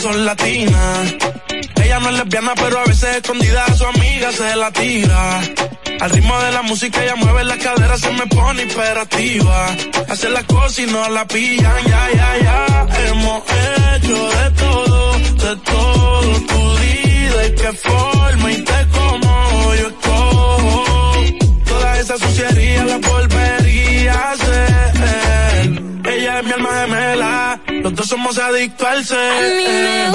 son latinas. Ella no es lesbiana, pero a veces escondida su amiga se la tira. Al ritmo de la música ella mueve la cadera, se me pone imperativa. Hace la cosa y no la pillan, ya, ya, ya. Hemos hecho de todo, de todo. Tú di de qué forma y te como yo escojo. Toda esa suciería la volvería a hacer. Ella es mi alma gemela, los somos adictos al ser.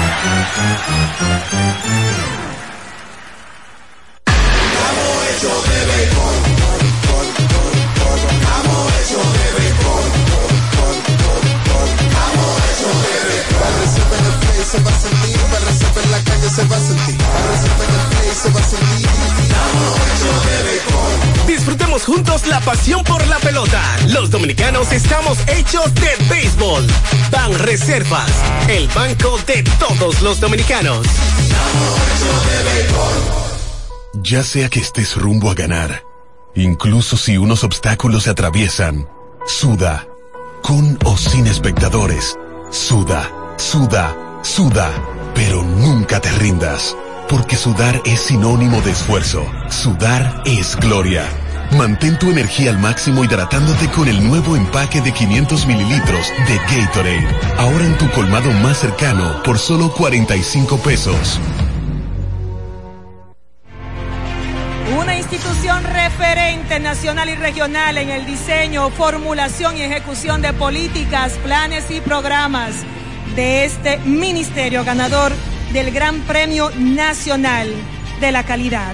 Juntos la pasión por la pelota. Los dominicanos estamos hechos de béisbol. Ban Reservas, el banco de todos los dominicanos. Ya sea que estés rumbo a ganar, incluso si unos obstáculos se atraviesan, suda, con o sin espectadores, suda, suda Suda, pero nunca te rindas, porque sudar es sinónimo de esfuerzo. Sudar es gloria. Mantén tu energía al máximo hidratándote con el nuevo empaque de 500 mililitros de Gatorade. Ahora en tu colmado más cercano por solo 45 pesos. Una institución referente nacional y regional en el diseño, formulación y ejecución de políticas, planes y programas de este ministerio ganador del Gran Premio Nacional de la Calidad.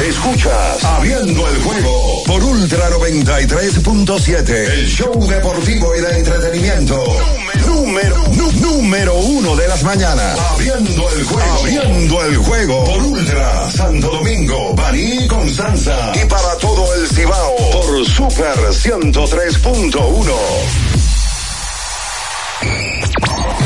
Escuchas Abriendo el juego por Ultra 93.7, el show deportivo y de entretenimiento. Número, número uno de las mañanas. Abriendo el juego. Abriendo el juego por Ultra Santo Domingo, Baní Constanza. Y para todo el Cibao por Super 103.1.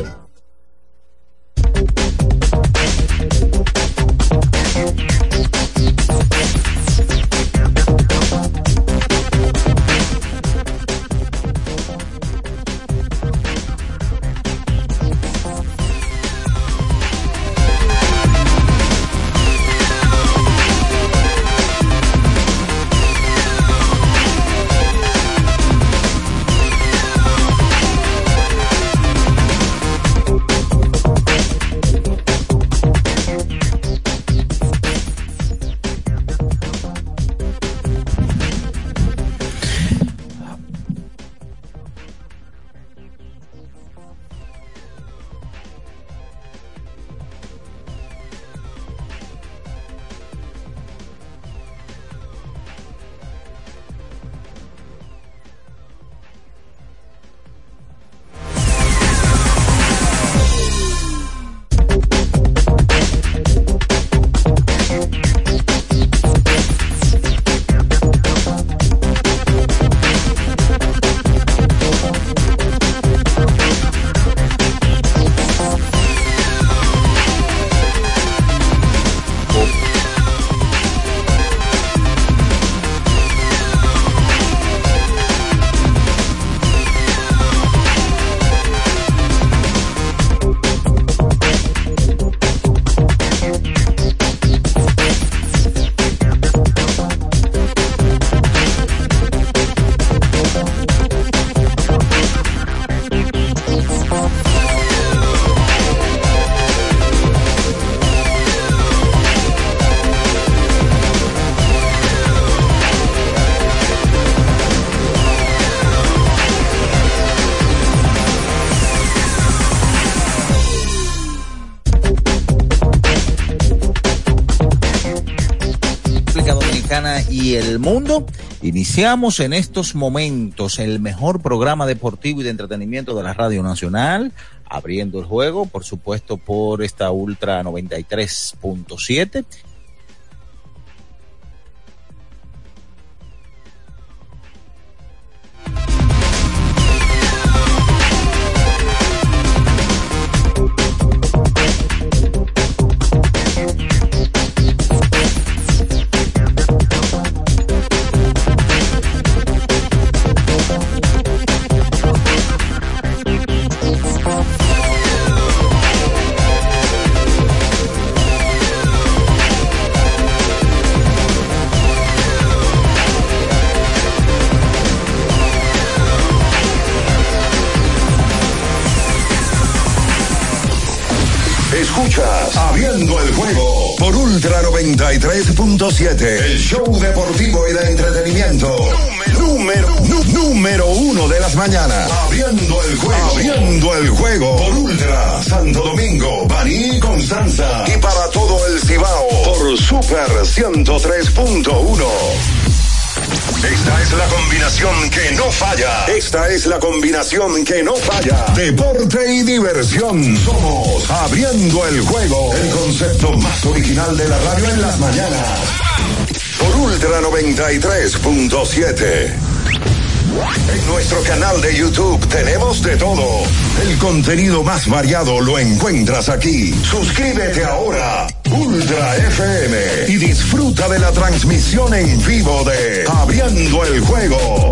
Iniciamos en estos momentos el mejor programa deportivo y de entretenimiento de la Radio Nacional, abriendo el juego, por supuesto, por esta Ultra 93.7. Esta es la combinación que no falla. Deporte y diversión. Somos Abriendo el Juego. El concepto más original de la radio en las mañanas. Por Ultra 93.7. En nuestro canal de YouTube tenemos de todo. El contenido más variado lo encuentras aquí. Suscríbete ahora. Ultra FM y disfruta de la transmisión en vivo de Abriendo el Juego.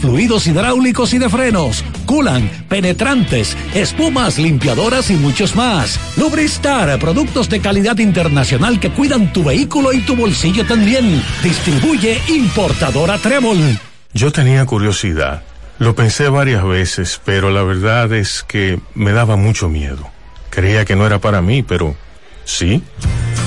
fluidos hidráulicos y de frenos, culan, penetrantes, espumas, limpiadoras y muchos más. Lubristar, productos de calidad internacional que cuidan tu vehículo y tu bolsillo también. Distribuye importadora Trébol. Yo tenía curiosidad. Lo pensé varias veces, pero la verdad es que me daba mucho miedo. Creía que no era para mí, pero sí.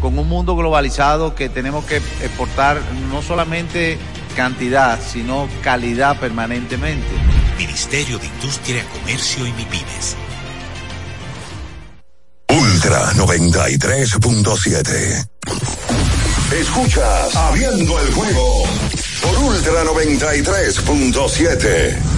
con un mundo globalizado que tenemos que exportar no solamente cantidad, sino calidad permanentemente. Ministerio de Industria, Comercio y MIPIMES. Ultra 93.7. Escuchas Abriendo el juego por Ultra 93.7.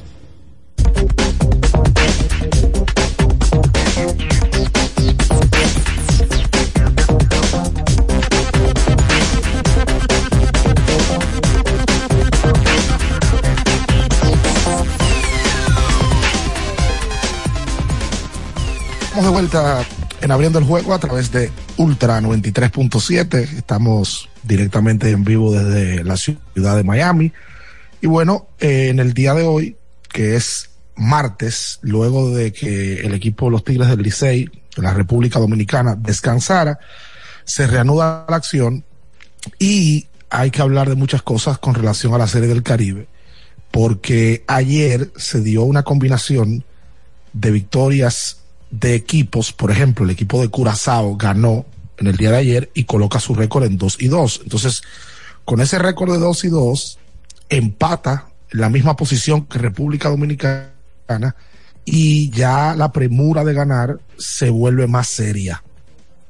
En abriendo el juego a través de Ultra 93.7. Estamos directamente en vivo desde la ciudad de Miami. Y bueno, eh, en el día de hoy, que es martes, luego de que el equipo de los Tigres del Licey de la República Dominicana descansara, se reanuda la acción y hay que hablar de muchas cosas con relación a la Serie del Caribe, porque ayer se dio una combinación de victorias de equipos, por ejemplo, el equipo de Curazao ganó en el día de ayer y coloca su récord en 2 y 2. Entonces, con ese récord de 2 y 2, empata en la misma posición que República Dominicana y ya la premura de ganar se vuelve más seria.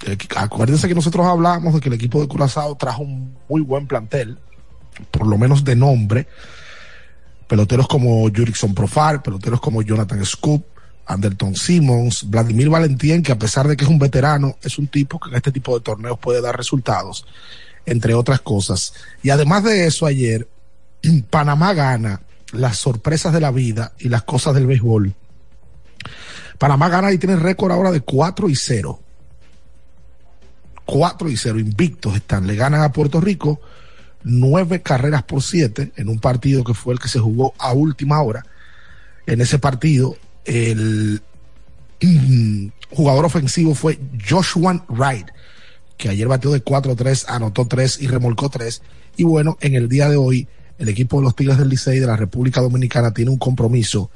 Eh, Acuérdense que nosotros hablamos de que el equipo de Curazao trajo un muy buen plantel, por lo menos de nombre. Peloteros como Jurickson Profar, peloteros como Jonathan Scoop, Anderton Simmons, Vladimir Valentín, que a pesar de que es un veterano, es un tipo que en este tipo de torneos puede dar resultados, entre otras cosas. Y además de eso, ayer Panamá gana las sorpresas de la vida y las cosas del béisbol. Panamá gana y tiene récord ahora de 4 y 0. 4 y 0, invictos están. Le ganan a Puerto Rico nueve carreras por siete en un partido que fue el que se jugó a última hora. En ese partido, el mm, jugador ofensivo fue Joshua Wright, que ayer batió de 4-3, anotó 3 y remolcó 3. Y bueno, en el día de hoy, el equipo de los Tigres del Licey de la República Dominicana tiene un compromiso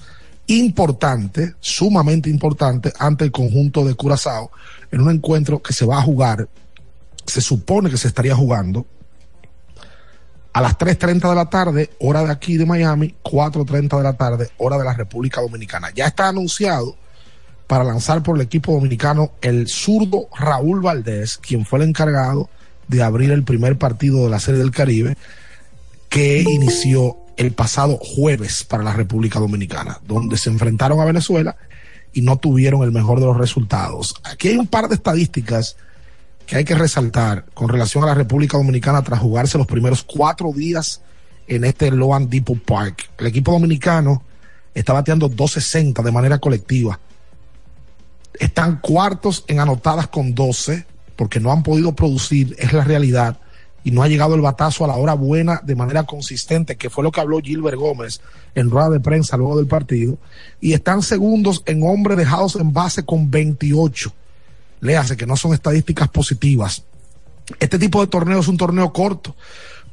importante, sumamente importante, ante el conjunto de Curazao, en un encuentro que se va a jugar, se supone que se estaría jugando a las 3.30 de la tarde, hora de aquí de Miami, 4.30 de la tarde, hora de la República Dominicana. Ya está anunciado para lanzar por el equipo dominicano el zurdo Raúl Valdés, quien fue el encargado de abrir el primer partido de la Serie del Caribe, que inició el pasado jueves para la República Dominicana, donde se enfrentaron a Venezuela y no tuvieron el mejor de los resultados. Aquí hay un par de estadísticas que hay que resaltar con relación a la República Dominicana tras jugarse los primeros cuatro días en este Loan Depot Park. El equipo dominicano está bateando 260 de manera colectiva. Están cuartos en anotadas con 12 porque no han podido producir, es la realidad, y no ha llegado el batazo a la hora buena de manera consistente, que fue lo que habló Gilbert Gómez en rueda de prensa luego del partido, y están segundos en hombres dejados en base con 28 le hace que no son estadísticas positivas. Este tipo de torneo es un torneo corto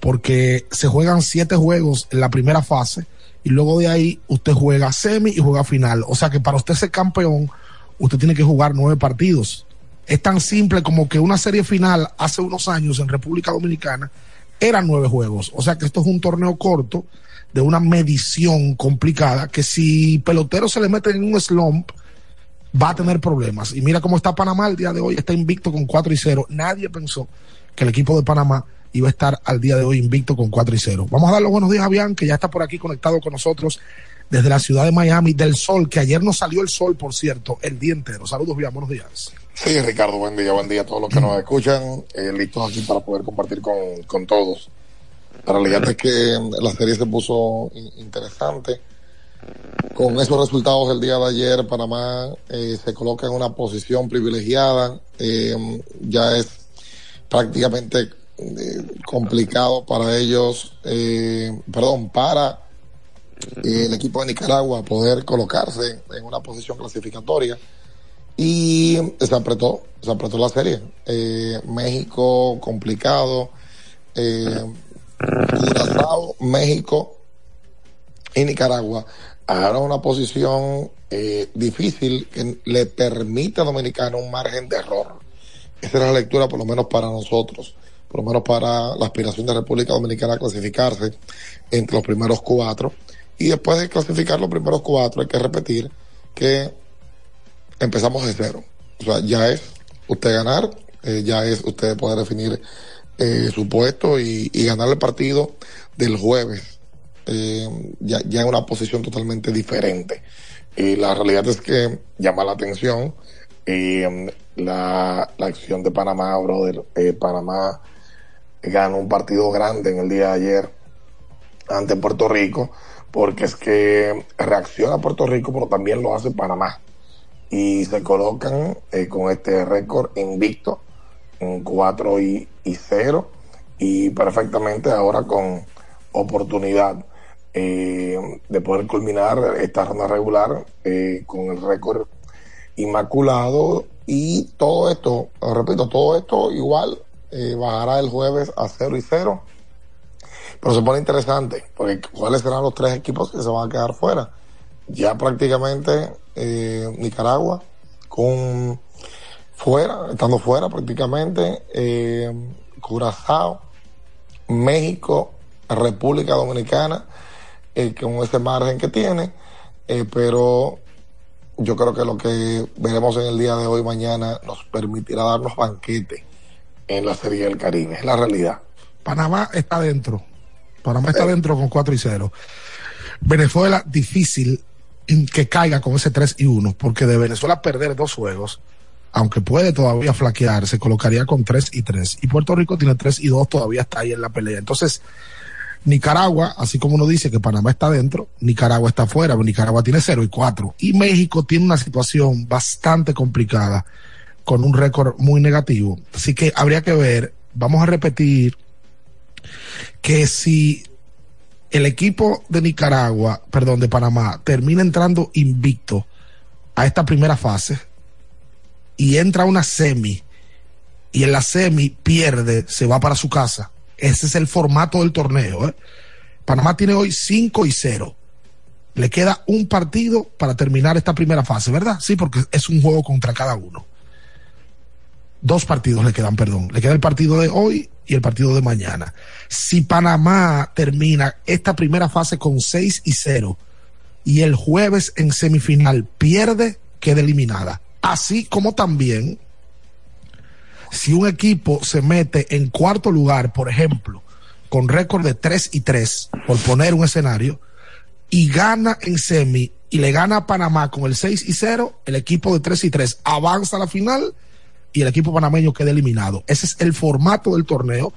porque se juegan siete juegos en la primera fase y luego de ahí usted juega semi y juega final. O sea que para usted ser campeón, usted tiene que jugar nueve partidos. Es tan simple como que una serie final hace unos años en República Dominicana eran nueve juegos. O sea que esto es un torneo corto de una medición complicada que si pelotero se le mete en un slump, va a tener problemas. Y mira cómo está Panamá el día de hoy, está invicto con 4 y 0. Nadie pensó que el equipo de Panamá iba a estar al día de hoy invicto con 4 y 0. Vamos a dar los buenos días a Bian, que ya está por aquí conectado con nosotros desde la ciudad de Miami, del sol, que ayer nos salió el sol, por cierto, el día entero. Saludos, Bian, buenos días. Sí, Ricardo, buen día, buen día a todos los que nos escuchan, eh, listos aquí para poder compartir con, con todos. La realidad que la serie se puso in- interesante. Con esos resultados del día de ayer, Panamá eh, se coloca en una posición privilegiada. Eh, ya es prácticamente eh, complicado para ellos, perdón, para el equipo de Nicaragua poder colocarse en una posición clasificatoria. Y se apretó, se apretó la serie. México complicado, eh, Curazao, México y Nicaragua ahora una posición eh, difícil que le permite a Dominicano un margen de error. Esa es la lectura, por lo menos para nosotros, por lo menos para la aspiración de República Dominicana a clasificarse entre los primeros cuatro. Y después de clasificar los primeros cuatro, hay que repetir que empezamos de cero. O sea, ya es usted ganar, eh, ya es usted poder definir eh, su puesto y ganar el partido del jueves. Eh, ya, ya en una posición totalmente diferente. Y la realidad es que llama la atención eh, la, la acción de Panamá, brother. Eh, Panamá ganó un partido grande en el día de ayer ante Puerto Rico, porque es que reacciona Puerto Rico, pero también lo hace Panamá. Y se colocan eh, con este récord invicto en 4 y, y 0 y perfectamente ahora con oportunidad eh, de poder culminar esta ronda regular eh, con el récord inmaculado y todo esto, repito, todo esto igual eh, bajará el jueves a 0 y 0 pero se pone interesante, porque ¿cuáles serán los tres equipos que se van a quedar fuera? Ya prácticamente eh, Nicaragua, con fuera, estando fuera prácticamente, eh, Curazao, México, República Dominicana, eh, con ese margen que tiene, eh, pero yo creo que lo que veremos en el día de hoy, mañana, nos permitirá darnos banquete en la Serie del Caribe, es la realidad. Panamá está dentro. Panamá está dentro con 4 y 0. Venezuela, difícil que caiga con ese 3 y 1, porque de Venezuela perder dos juegos, aunque puede todavía flaquear, se colocaría con 3 y 3. Y Puerto Rico tiene 3 y 2, todavía está ahí en la pelea. Entonces, Nicaragua, así como uno dice que Panamá está dentro, Nicaragua está fuera, Nicaragua tiene 0 y 4. Y México tiene una situación bastante complicada, con un récord muy negativo. Así que habría que ver, vamos a repetir que si el equipo de Nicaragua, perdón, de Panamá, termina entrando invicto a esta primera fase y entra a una semi y en la semi pierde, se va para su casa. Ese es el formato del torneo. ¿eh? Panamá tiene hoy 5 y 0. Le queda un partido para terminar esta primera fase, ¿verdad? Sí, porque es un juego contra cada uno. Dos partidos le quedan, perdón. Le queda el partido de hoy y el partido de mañana. Si Panamá termina esta primera fase con 6 y 0 y el jueves en semifinal pierde, queda eliminada. Así como también si un equipo se mete en cuarto lugar, por ejemplo, con récord de 3 y 3, por poner un escenario, y gana en semi y le gana a Panamá con el 6 y 0, el equipo de 3 y 3 avanza a la final y el equipo panameño queda eliminado. Ese es el formato del torneo.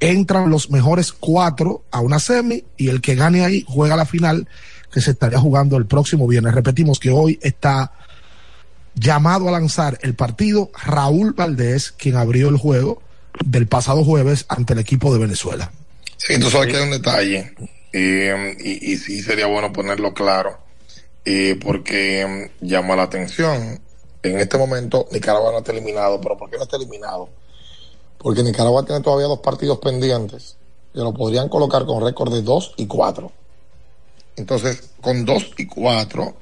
Entran los mejores cuatro a una semi y el que gane ahí juega la final que se estaría jugando el próximo viernes. Repetimos que hoy está llamado a lanzar el partido Raúl Valdés, quien abrió el juego del pasado jueves ante el equipo de Venezuela. Sí, tú sabes que hay un detalle y, sí sería bueno ponerlo claro porque mm, llama la atención. En este momento Nicaragua no está eliminado, pero ¿por qué no está eliminado? Porque Nicaragua tiene todavía dos partidos pendientes que lo podrían colocar con récord de 2 y 4. Entonces, con 2 y 4,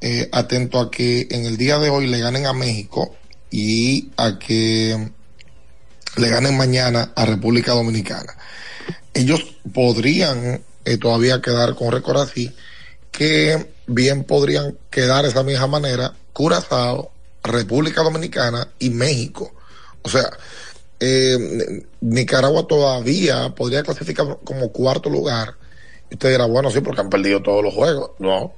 eh, atento a que en el día de hoy le ganen a México y a que le ganen mañana a República Dominicana. Ellos podrían eh, todavía quedar con récord así, que bien podrían quedar esa misma manera Curazao, República Dominicana y México. O sea, eh, Nicaragua todavía podría clasificar como cuarto lugar. Y usted dirá, bueno, sí, porque han perdido todos los juegos. No,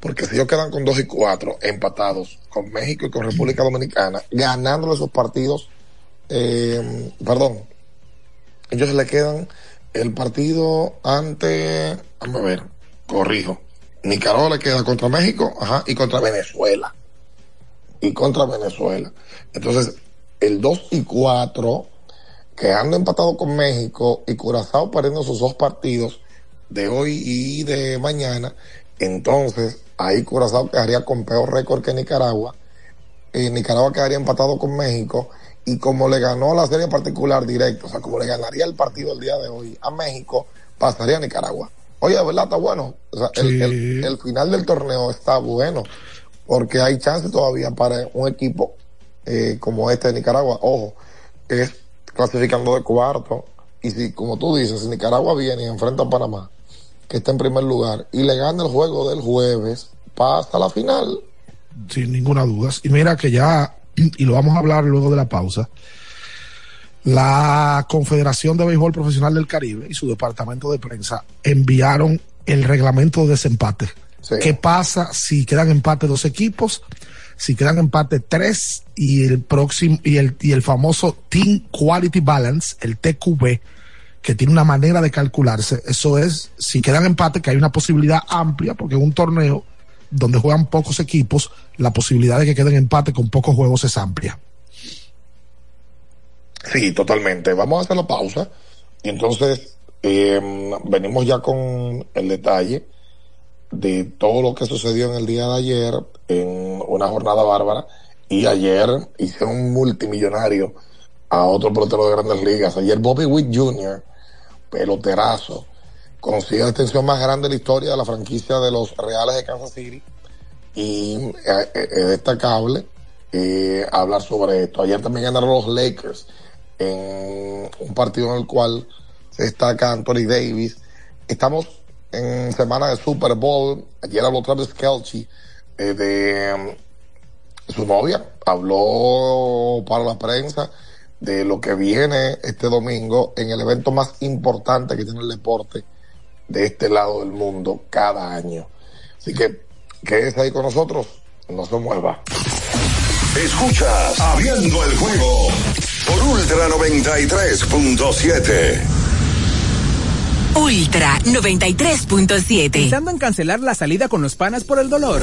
porque si ellos quedan con dos y cuatro empatados con México y con República Dominicana, ganándole esos partidos, eh, perdón, ellos le quedan el partido ante, a ver, corrijo, Nicaragua le queda contra México, ajá, y contra Venezuela. Y contra Venezuela. Entonces, el 2 y 4, quedando empatado con México y Curazao perdiendo sus dos partidos de hoy y de mañana, entonces ahí Curazao quedaría con peor récord que Nicaragua. Eh, Nicaragua quedaría empatado con México y como le ganó la serie particular directa, o sea, como le ganaría el partido el día de hoy a México, pasaría a Nicaragua. Oye, de verdad está bueno. O sea, el, el final del torneo está bueno, porque hay chance todavía para un equipo eh, como este de Nicaragua. Ojo, es clasificando de cuarto. Y si, como tú dices, si Nicaragua viene y enfrenta a Panamá, que está en primer lugar, y le gana el juego del jueves, pasa a la final. sin ninguna duda. Y mira que ya, y lo vamos a hablar luego de la pausa, la Confederación de Béisbol Profesional del Caribe y su departamento de prensa enviaron el reglamento de desempate. ¿Qué pasa si quedan empate dos equipos? Si quedan empate tres y el próximo y el, y el famoso Team Quality Balance, el TQB, que tiene una manera de calcularse. Eso es, si quedan empate, que hay una posibilidad amplia, porque en un torneo donde juegan pocos equipos, la posibilidad de que queden empate con pocos juegos es amplia. Sí, totalmente. Vamos a hacer la pausa y entonces eh, venimos ya con el detalle de todo lo que sucedió en el día de ayer en una jornada bárbara y ayer hice un multimillonario a otro pelotero de grandes ligas. Ayer Bobby Witt Jr., peloterazo, consigue la extensión más grande de la historia de la franquicia de los Reales de Kansas City y eh, eh, es destacable eh, hablar sobre esto. Ayer también ganaron los Lakers en un partido en el cual se destaca Anthony Davis. Estamos en semana de Super Bowl. Ayer habló Travis Kelce eh, de um, su novia. Habló para la prensa de lo que viene este domingo en el evento más importante que tiene el deporte de este lado del mundo cada año. Así que quédese ahí con nosotros, no se mueva. Escuchas Abriendo el juego por Ultra 93.7. Ultra 93.7. Pensando en cancelar la salida con los panas por el dolor.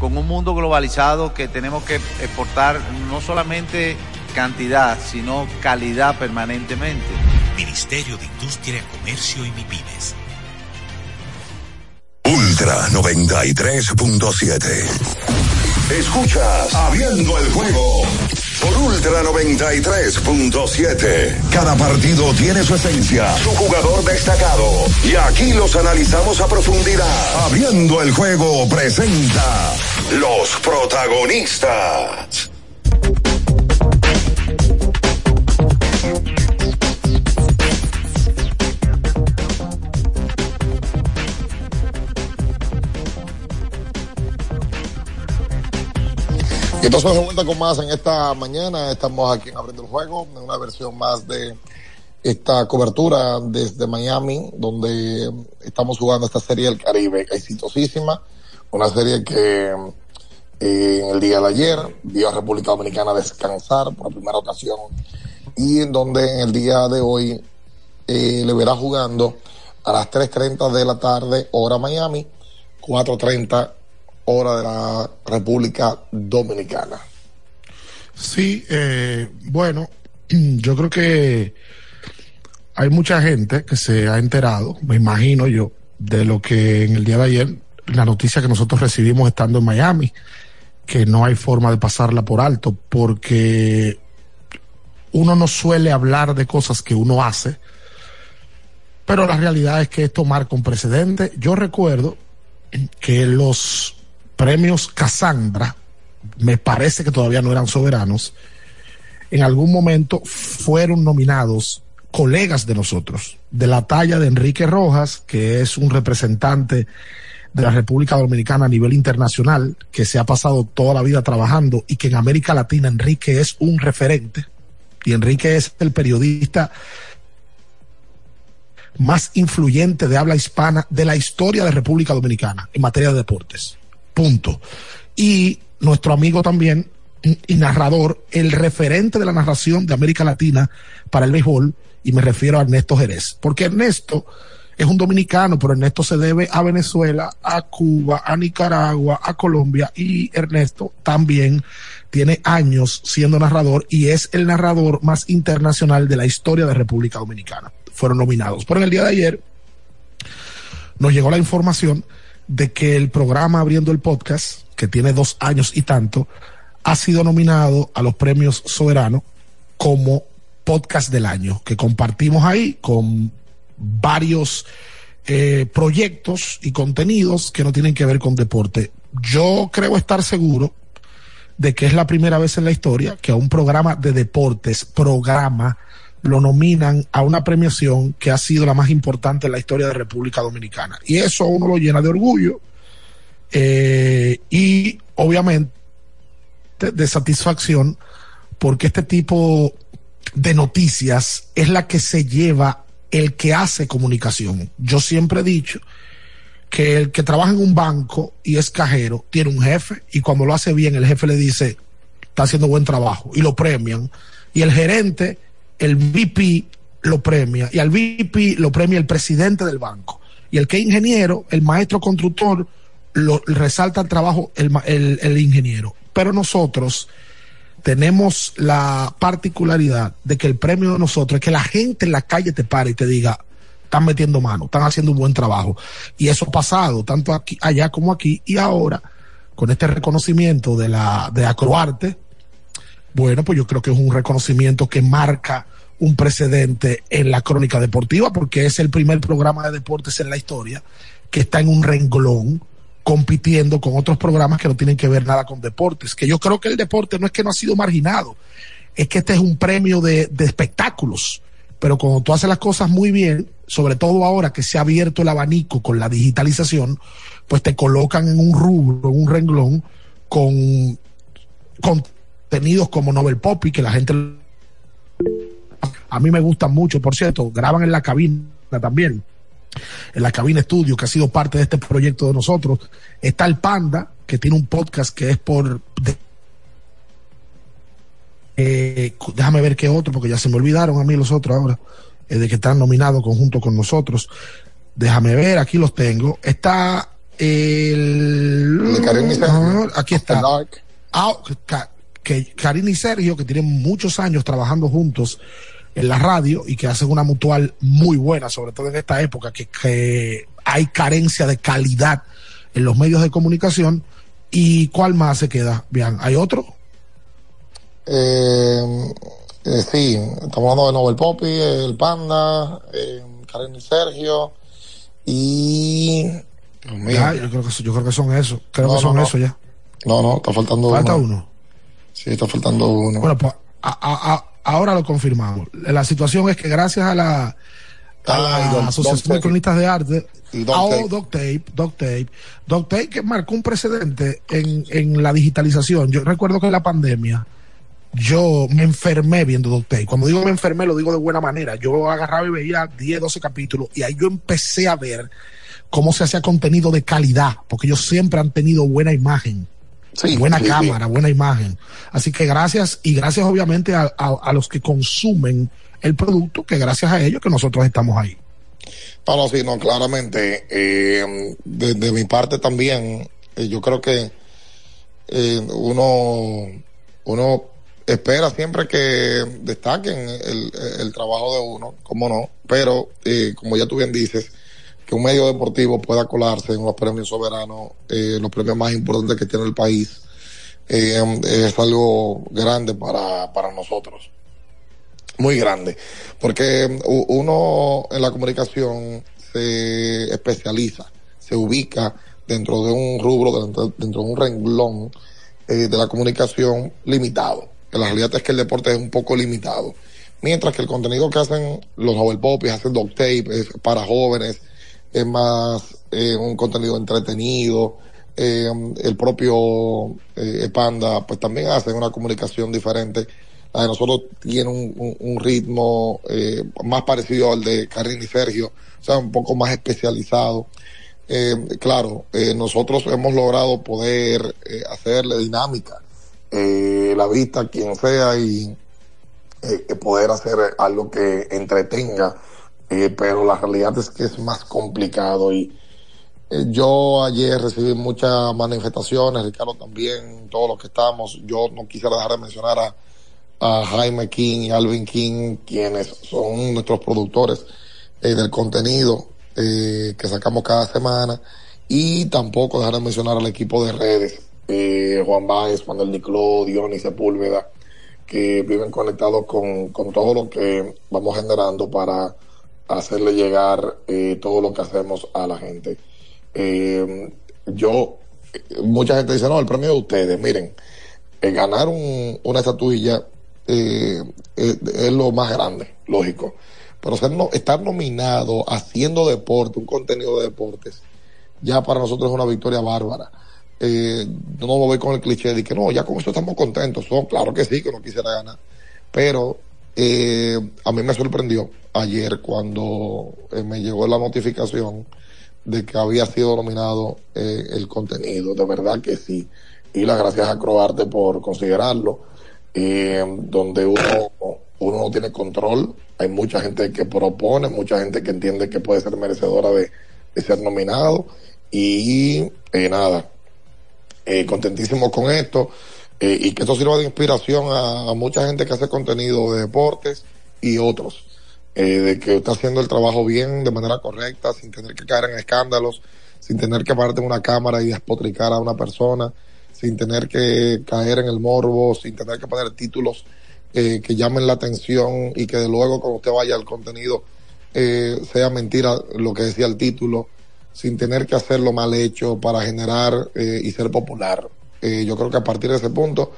con un mundo globalizado que tenemos que exportar no solamente cantidad, sino calidad permanentemente. Ministerio de Industria, Comercio y MIPIMES. Ultra 93.7. Escuchas Abriendo el juego por Ultra 93.7. Cada partido tiene su esencia, su jugador destacado. Y aquí los analizamos a profundidad. Abriendo el juego presenta los protagonistas. Entonces, de vuelta con más en esta mañana. Estamos aquí en Abriendo el Juego, en una versión más de esta cobertura desde Miami, donde estamos jugando esta serie del Caribe, exitosísima. Una serie que eh, en el día de ayer vio a República Dominicana descansar por primera ocasión y en donde en el día de hoy eh, le verá jugando a las 3.30 de la tarde, hora Miami, 4.30 hora de la República Dominicana. Sí, eh, bueno, yo creo que hay mucha gente que se ha enterado, me imagino yo, de lo que en el día de ayer, la noticia que nosotros recibimos estando en Miami, que no hay forma de pasarla por alto, porque uno no suele hablar de cosas que uno hace, pero la realidad es que esto marca un precedente. Yo recuerdo que los premios Casandra, me parece que todavía no eran soberanos, en algún momento fueron nominados colegas de nosotros, de la talla de Enrique Rojas, que es un representante de la República Dominicana a nivel internacional, que se ha pasado toda la vida trabajando y que en América Latina Enrique es un referente, y Enrique es el periodista más influyente de habla hispana de la historia de República Dominicana en materia de deportes. Punto. Y nuestro amigo también y narrador, el referente de la narración de América Latina para el béisbol, y me refiero a Ernesto Jerez, porque Ernesto es un dominicano, pero Ernesto se debe a Venezuela, a Cuba, a Nicaragua, a Colombia, y Ernesto también tiene años siendo narrador y es el narrador más internacional de la historia de República Dominicana. Fueron nominados. Pero en el día de ayer nos llegó la información de que el programa Abriendo el Podcast, que tiene dos años y tanto, ha sido nominado a los premios Soberano como podcast del año, que compartimos ahí con varios eh, proyectos y contenidos que no tienen que ver con deporte. Yo creo estar seguro de que es la primera vez en la historia que a un programa de deportes, programa, lo nominan a una premiación que ha sido la más importante en la historia de República Dominicana. Y eso uno lo llena de orgullo eh, y obviamente de satisfacción porque este tipo de noticias es la que se lleva el que hace comunicación. Yo siempre he dicho que el que trabaja en un banco y es cajero tiene un jefe y cuando lo hace bien el jefe le dice está haciendo buen trabajo y lo premian y el gerente, el VP lo premia y al VP lo premia el presidente del banco y el que es ingeniero, el maestro constructor lo resalta el trabajo el, el, ingeniero. Pero nosotros tenemos la particularidad de que el premio de nosotros es que la gente en la calle te pare y te diga, están metiendo mano, están haciendo un buen trabajo. Y eso ha pasado, tanto aquí, allá como aquí, y ahora, con este reconocimiento de la, de Acroarte, bueno, pues yo creo que es un reconocimiento que marca un precedente en la crónica deportiva, porque es el primer programa de deportes en la historia que está en un renglón compitiendo con otros programas que no tienen que ver nada con deportes. Que yo creo que el deporte no es que no ha sido marginado, es que este es un premio de, de espectáculos. Pero cuando tú haces las cosas muy bien, sobre todo ahora que se ha abierto el abanico con la digitalización, pues te colocan en un rubro, en un renglón, con contenidos como Nobel Poppy, que la gente a mí me gustan mucho, por cierto, graban en la cabina también en la cabina estudio, que ha sido parte de este proyecto de nosotros. Está el Panda, que tiene un podcast que es por... eh, déjame ver qué otro, porque ya se me olvidaron a mí los otros ahora, eh, de que están nominados conjunto con nosotros. Déjame ver, aquí los tengo. Está el... Sergio. Ah, aquí está. Ah, que Karin y Sergio, que tienen muchos años trabajando juntos en la radio y que hacen una mutual muy buena, sobre todo en esta época que, que hay carencia de calidad en los medios de comunicación. ¿Y cuál más se queda? Bien, ¿hay otro? Eh, eh, sí, estamos hablando de Nobel Poppy, el Panda, eh, Karen y Sergio y... Ya, yo, creo que, yo creo que son esos. Creo No, que son no, no. esos ya. No, no, está faltando Falta uno. uno. Sí, está faltando uno. Bueno, pues a- ahora lo confirmamos. La situación es que gracias a la a la Ah, Asociación de. Cronistas de Arte. Doc Tape, Doc Tape. Doc Tape que marcó un precedente en, en la digitalización. Yo recuerdo que en la pandemia yo me enfermé viendo Doc Tape. Cuando digo me enfermé, lo digo de buena manera. Yo agarraba y veía 10, 12 capítulos y ahí yo empecé a ver cómo se hacía contenido de calidad, porque ellos siempre han tenido buena imagen. Buena sí, sí. cámara, buena imagen. Así que gracias y gracias obviamente a, a- a los que consumen el producto, que gracias a ellos que nosotros estamos ahí. No, no, sí, no, claramente. eh, de, de mi parte también, eh, yo creo que eh, uno, uno espera siempre que destaquen el, el trabajo de uno, como no, pero eh, como ya tú bien dices, que un medio deportivo pueda colarse en los premios soberanos, eh, los premios más importantes que tiene el país, eh, es algo grande para, para nosotros muy grande, porque uno en la comunicación se especializa, se ubica dentro de un rubro, dentro, de un renglón eh, de la comunicación limitado. La realidad es que el deporte es un poco limitado. Mientras que el contenido que hacen los Popis, hacen Dog Tape, para jóvenes, es más eh, un contenido entretenido. Eh, el propio eh, Panda, pues también hace una comunicación diferente. La de nosotros tiene un, ritmo más parecido al de Karin y Sergio, o sea, un poco más especializado. Claro, nosotros hemos logrado poder hacerle dinámica la vista quien sea y poder hacer algo que entretenga, eh, pero la realidad es que es más complicado y eh, yo ayer recibí muchas manifestaciones, Ricardo también, todos los que estamos, yo no quisiera dejar de mencionar a, Jaime King y Alvin King, quienes son nuestros productores eh, del contenido eh, que sacamos cada semana, y tampoco dejar de mencionar al equipo de redes, Juan Báez, Manuel Nicló, Dionis Sepúlveda, que viven conectados con, con todo lo que vamos generando para hacerle llegar eh, todo lo que hacemos a la gente. Eh, yo, eh, mucha gente dice, no, el premio de ustedes, miren, eh, ganar un- una estatuilla es, lo más grande, lógico. Pero ser no, estar nominado haciendo deporte, un contenido de deportes, ya para nosotros es una victoria bárbara. No me voy con el cliché de que no, ya con eso estamos contentos. No, claro que sí, que no quisiera ganar. Pero eh, a mí me sorprendió ayer cuando eh, me llegó la notificación de que había sido nominado eh, el contenido. De verdad que sí. Y las gracias a Croarte por considerarlo. Eh, donde uno, uno no tiene control. Hay mucha gente que propone, mucha gente que entiende que puede ser merecedora de, de ser nominado. Y eh, nada, contentísimo con esto eh, y que esto sirva de inspiración a, mucha gente que hace contenido de deportes y otros. eh, de que está haciendo el trabajo bien, de manera correcta, sin tener que caer en escándalos, sin tener que pararte en una cámara y despotricar a una persona, sin tener que caer en el morbo, sin tener que poner títulos eh, que llamen la atención y que de luego cuando usted vaya al contenido eh, sea mentira lo que decía el título, sin tener que hacerlo mal hecho para generar eh, y ser popular. Eh, yo creo que a partir de ese punto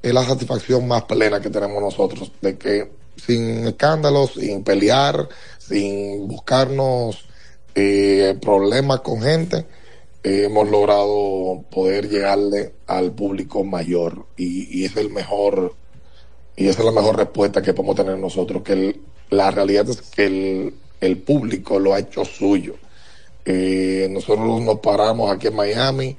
es la satisfacción más plena que tenemos nosotros, de que sin escándalos, sin pelear, sin buscarnos eh, problemas con gente, eh, hemos logrado poder llegarle al público mayor y, es el mejor y esa es la mejor respuesta que podemos tener nosotros, que la realidad es que el, el público lo ha hecho suyo. Eh, nosotros nos paramos aquí en Miami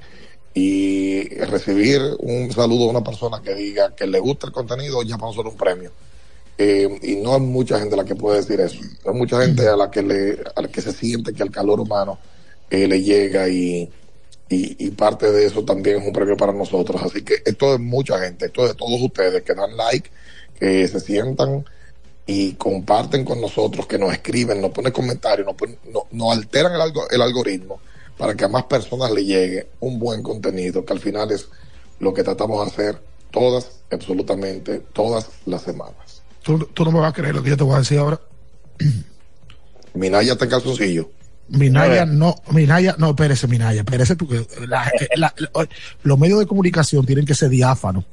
y recibir un saludo de una persona que diga que le gusta el contenido ya para nosotros un premio. Eh, y no hay mucha gente a la que puede decir eso. No hay mucha gente a la que le, a la que se siente que el calor humano eh, le llega y, y, parte de eso también es un premio para nosotros. Así que esto es mucha gente, esto es de todos ustedes que dan like, que se sientan y comparten con nosotros, que nos escriben, nos ponen comentarios, nos, ponen- no- nos alteran el, algo- el algoritmo para que a más personas le llegue un buen contenido, que al final es lo que tratamos de hacer todas, absolutamente todas las semanas. Tú, tú no me vas a creer lo que yo te voy a decir ahora. Minaya está en calzoncillo. Minaya no, Minaya, no, espérese, Minaya, espérese, porque la- la- la- los medios de comunicación tienen que ser diáfanos.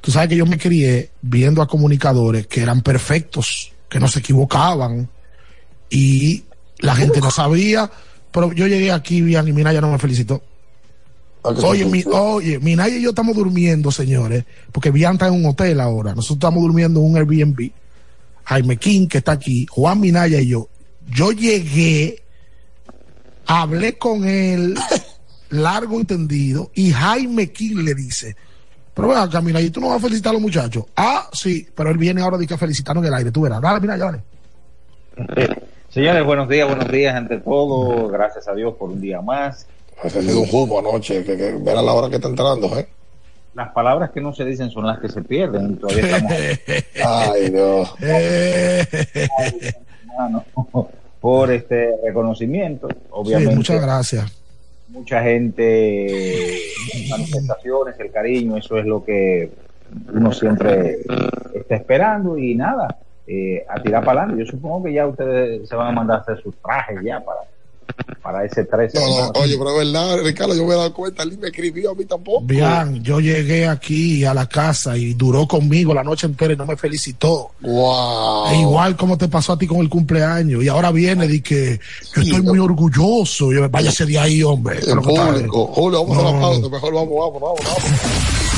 Tú sabes que yo me crié viendo a comunicadores que eran perfectos, que no se equivocaban. y la gente no sabía, pero yo llegué aquí, bien, y Minaya no me felicitó. Oye, mi, oye, Minaya y yo estamos durmiendo, señores, porque Bian está en un hotel ahora. Nosotros estamos durmiendo en un Airbnb. Jaime King, que está aquí, Juan Minaya y yo. Yo llegué, hablé con él, largo entendido, y Jaime King le dice, pero vea acá, Minaya, ¿y tú no vas a felicitar a los muchachos? Ah, sí, pero él viene ahora de que a felicitarnos en el aire, tú verás. Dale, Minaya, vale. Señores, buenos días, buenos días ante todo. Gracias a Dios por un día más. Ha salido un humo anoche, que, que verá la hora que está entrando, ¿eh? Las palabras que no se dicen son las que se pierden. y Todavía estamos Ay, Dios. hermano, por este reconocimiento. Obviamente, Sí, muchas gracias. mucha gente, manifestaciones, el cariño, eso es lo que uno siempre está esperando y nada, eh, a tirar para adelante. Yo supongo que ya ustedes se van a mandar a hacer sus trajes ya para, para ese 13. No, no, oye, pero es verdad, Ricardo, yo me he dado cuenta, él ni me escribió a mí tampoco. Bien, yo llegué aquí a la casa y duró conmigo la noche entera y no me felicitó. Wow. E igual como te pasó a ti con el cumpleaños. Y ahora viene de que yo estoy muy orgulloso. Yo, váyase de ahí, hombre. Público. Julio, vamos a la pausa, mejor vamos, vamos, vamos, vamos.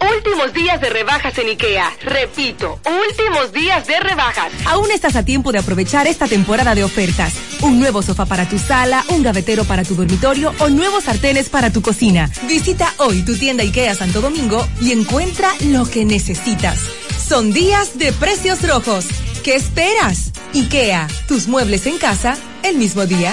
Últimos días de rebajas en IKEA. Repito, últimos días de rebajas. Aún estás a tiempo de aprovechar esta temporada de ofertas. Un nuevo sofá para tu sala, un gavetero para tu dormitorio o nuevos sartenes para tu cocina. Visita hoy tu tienda IKEA Santo Domingo y encuentra lo que necesitas. Son días de precios rojos. ¿Qué esperas? IKEA, tus muebles en casa el mismo día.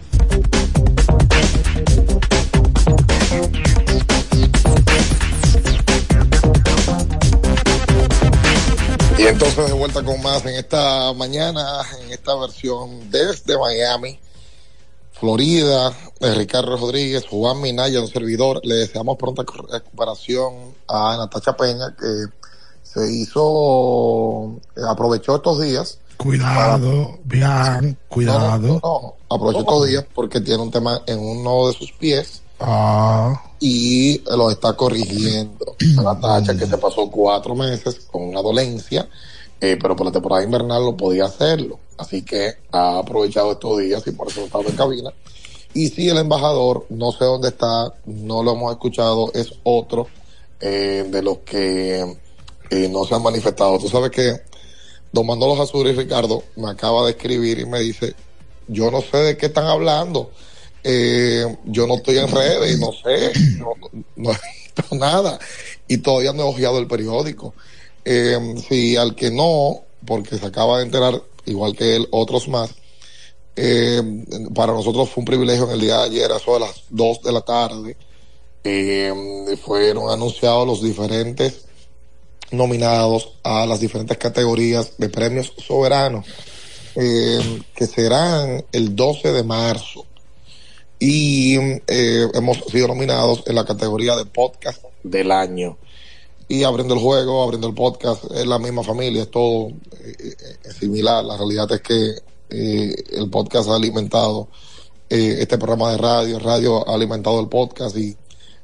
Y entonces de vuelta con más en esta mañana, en esta versión desde Miami, Florida, de Ricardo Rodríguez, Juan Minaya, un servidor. Le deseamos pronta recuperación a Natacha Peña, que se hizo, aprovechó estos días. Cuidado, bien, cuidado. No, no, no, aprovechó estos días porque tiene un tema en uno de sus pies Ah, y lo está corrigiendo. Natacha que se pasó cuatro meses con una dolencia, eh, pero por la temporada invernal no podía hacerlo. Así que ha aprovechado estos días y por eso ha estado en cabina. Y si el embajador, no sé dónde está, no lo hemos escuchado, es otro eh, de los que eh, no se han manifestado. Tú sabes que Don Manolo Jasur y Ricardo me acaba de escribir y me dice, yo no sé de qué están hablando. Eh, yo no estoy en redes, no sé, no, he visto nada y todavía no he ojeado el periódico. Eh, si al que no, porque se acaba de enterar, igual que él, otros más, eh, para nosotros fue un privilegio en el día de ayer, a eso de las 2 de la tarde, eh, fueron anunciados los diferentes nominados a las diferentes categorías de premios soberanos, que serán el 12 de marzo y eh, hemos sido nominados en la categoría de podcast del año. Y abriendo el juego, abriendo el podcast, es la misma familia, es todo eh, similar. La realidad es que eh, el podcast ha alimentado eh, este programa de radio, radio ha alimentado el podcast y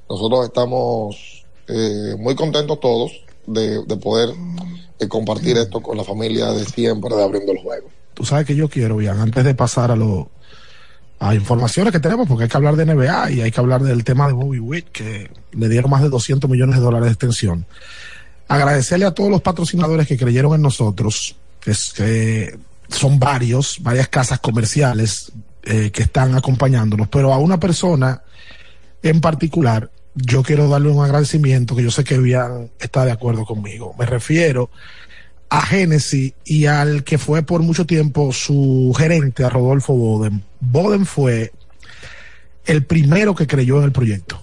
nosotros estamos eh, muy contentos todos de, de poder eh, compartir esto con la familia de siempre de abriendo el juego. tú sabes que yo quiero, bien, antes de pasar a lo a informaciones que tenemos, porque hay que hablar de NBA y hay que hablar del tema de Bobby Witt, que le dieron más de 200 millones de dólares de extensión. Agradecerle a todos los patrocinadores que creyeron en nosotros, que, son varios, varias casas comerciales eh, que están acompañándonos, pero a una persona en particular, yo quiero darle un agradecimiento que yo sé que Bian está de acuerdo conmigo. Me refiero a Genesis y al que fue por mucho tiempo su gerente, a Rodolfo Boden. Boden fue el primero que creyó en el proyecto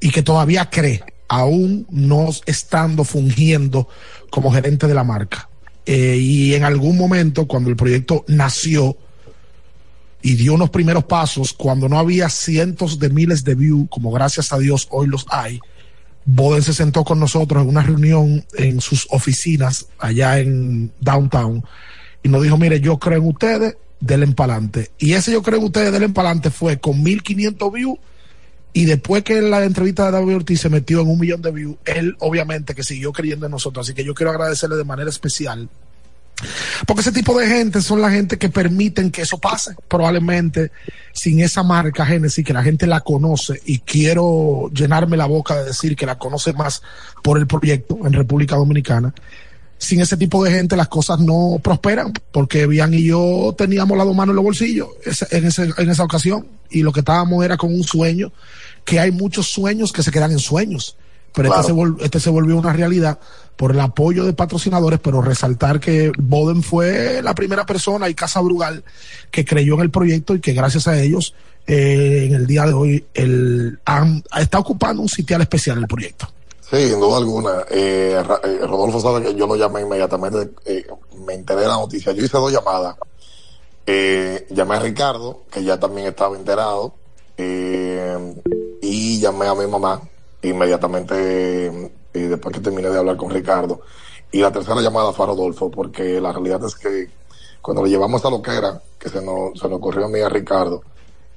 y que todavía cree, aún no estando fungiendo como gerente de la marca. Eh, y en algún momento, cuando el proyecto nació y dio unos primeros pasos, cuando no había cientos de miles de views, como gracias a Dios hoy los hay, Boden se sentó con nosotros en una reunión en sus oficinas allá en Downtown y nos dijo, mire, yo creo en ustedes, del empalante. Y ese yo creo en ustedes, del empalante fue con 1500 views y después que la entrevista de David Ortiz se metió en un millón de views, él obviamente que siguió creyendo en nosotros. Así que yo quiero agradecerle de manera especial porque ese tipo de gente son la gente que permiten que eso pase. Probablemente sin esa marca Genesis, que la gente la conoce y quiero llenarme la boca de decir que la conoce más por el proyecto en República Dominicana. Sin ese tipo de gente las cosas no prosperan, porque Bian y yo teníamos las dos manos en los bolsillos en, ese- en esa ocasión y lo que estábamos era con un sueño, que hay muchos sueños que se quedan en sueños pero este, se vol- este se volvió una realidad por el apoyo de patrocinadores, pero resaltar que Boden fue la primera persona y Casa Brugal que creyó en el proyecto y que gracias a ellos eh, en el día de hoy el, han- está ocupando un sitial especial el proyecto. Sí, sin duda alguna. Eh, eh, Rodolfo sabe que yo lo llamé inmediatamente, eh, me enteré de la noticia. Yo hice dos llamadas. Eh, llamé a Ricardo, que ya también estaba enterado, eh, y llamé a mi mamá inmediatamente eh, después que terminé de hablar con Ricardo. Y la tercera llamada fue a Rodolfo, porque la realidad es que cuando le llevamos a lo que era, que se nos, se nos ocurrió a mí a Ricardo,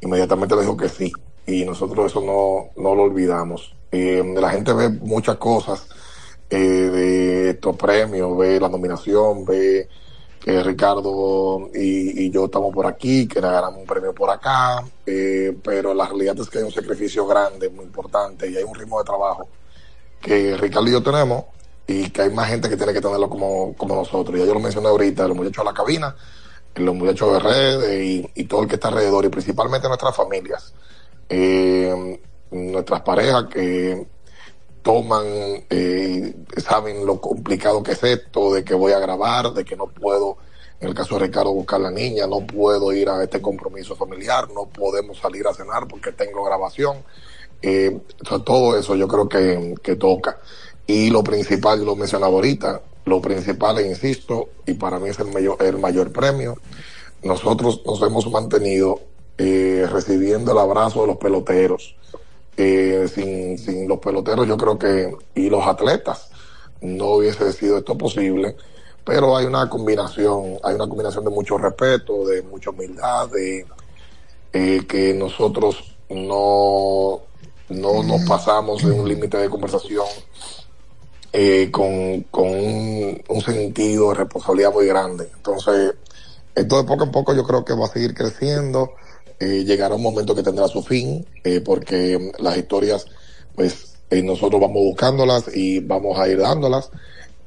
inmediatamente le dijo que sí. Y nosotros eso no, no lo olvidamos. Eh, la gente ve muchas cosas eh, de estos premios, ve la nominación, ve que Ricardo y, yo estamos por aquí, que ganamos un premio por acá, eh, pero la realidad es que hay un sacrificio grande, muy importante, y hay un ritmo de trabajo que Ricardo y yo tenemos y que hay más gente que tiene que tenerlo como, como nosotros. Ya yo lo mencioné ahorita, los muchachos de la cabina, los muchachos de redes y, y todo el que está alrededor, y principalmente nuestras familias, eh, nuestras parejas que toman, eh, saben lo complicado que es esto, de que voy a grabar, de que no puedo, en el caso de Ricardo, buscar a la niña, no puedo ir a este compromiso familiar, no podemos salir a cenar porque tengo grabación. Eh, todo eso yo creo que, que toca. Y lo principal, lo mencionaba ahorita, lo principal, e insisto, y para mí es el mayor, el mayor premio, nosotros nos hemos mantenido eh, recibiendo el abrazo de los peloteros. Eh, sin, sin los peloteros yo creo que, y los atletas, no hubiese sido esto posible, pero hay una combinación, hay una combinación de mucho respeto, de mucha humildad, de eh, que nosotros no, no nos pasamos de un límite de conversación eh, con, con un, un sentido de responsabilidad muy grande. Entonces, esto de poco a poco yo creo que va a seguir creciendo. Eh, llegará un momento que tendrá su fin, eh, porque las historias, pues eh, nosotros vamos buscándolas y vamos a ir dándolas.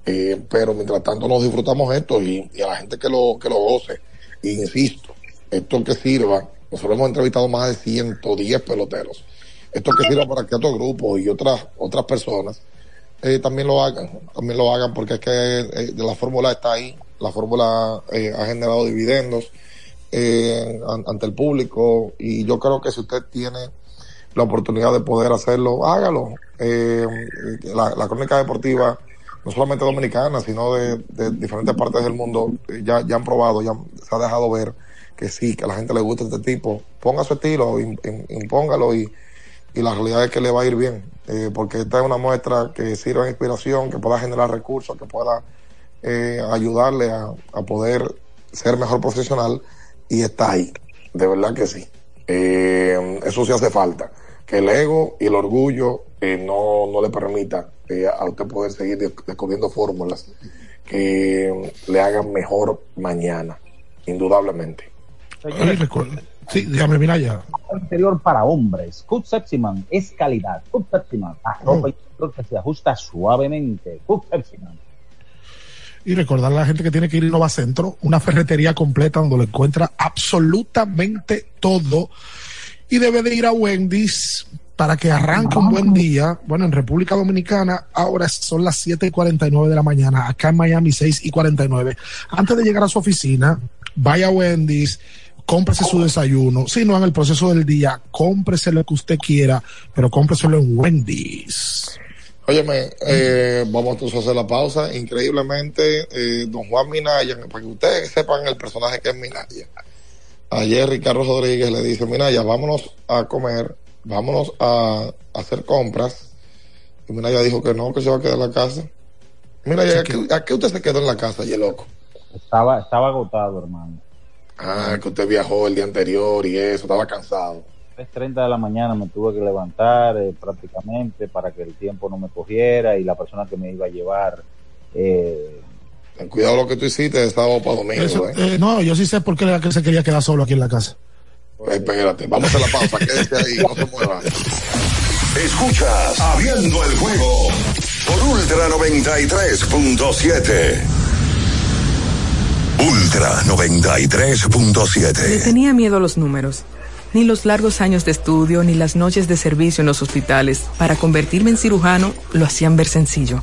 Eh, pero mientras tanto nos disfrutamos esto y, y a la gente que lo, que lo goce. Insisto, esto que sirva, nosotros hemos entrevistado más de 110 peloteros. Esto que sirva para que otros grupos y otras, otras personas también lo hagan, también lo hagan porque es que la fórmula está ahí, la fórmula ha generado dividendos eh, an- ante el público y yo creo que si usted tiene la oportunidad de poder hacerlo, hágalo. Eh, la, la crónica deportiva, no solamente dominicana, sino de, diferentes partes del mundo, eh, ya, ya han probado, ya se ha dejado ver que sí, que a la gente le gusta este tipo. Ponga su estilo, im- im- impóngalo y, y la realidad es que le va a ir bien, eh, porque esta es una muestra que sirva de inspiración, que pueda generar recursos, que pueda eh, ayudarle a, a poder ser mejor profesional y está ahí, de verdad que sí. Eh, eso sí hace falta, que el ego y el orgullo eh, no, no le permita eh, a usted poder seguir de- descubriendo fórmulas que le hagan mejor mañana, indudablemente. Sí, dígame, mira ya. interior para hombres. Cut Sepsiman es calidad. Cut Sepsiman, la ropa interior que se ajusta suavemente. Cut Sepsiman. Y recordar a la gente que tiene que ir a Innova Centro, una ferretería completa donde lo encuentra absolutamente todo. Y debe de ir a Wendy's para que arranque un buen día. Bueno, en República Dominicana ahora son las 7 y 49 de la mañana, acá en Miami 6 y 49. Antes de llegar a su oficina, vaya a Wendy's, cómprese su desayuno. Si no, en el proceso del día, cómprese lo que usted quiera, pero cómpreselo en Wendy's. Óyeme, eh, vamos entonces a hacer la pausa. Increíblemente, eh, don Juan Minaya, para que ustedes sepan el personaje que es Minaya. Ayer Ricardo Rodríguez le dice, Minaya, vámonos a comer, vámonos a, a hacer compras. Y Minaya dijo que no, que se va a quedar en la casa. Minaya, ¿a qué, a qué usted se quedó en la casa, y loco? Estaba, estaba agotado, hermano. Ah, que usted viajó el día anterior y eso, estaba cansado. 3.30 de la mañana me tuve que levantar eh, prácticamente para que el tiempo no me cogiera y la persona que me iba a llevar. Eh, Ten cuidado lo que tú hiciste de sábado para domingo, Eso, ¿eh? eh, no, yo sí sé por qué se quería quedar solo aquí en la casa. Espérate, vamos a la pausa, quédese ahí, no se mueva. Escuchas Abriendo el juego por Ultra 93.7. Ultra 93.7. Le tenía miedo a los números. Ni los largos años de estudio, ni las noches de servicio en los hospitales para convertirme en cirujano lo hacían ver sencillo.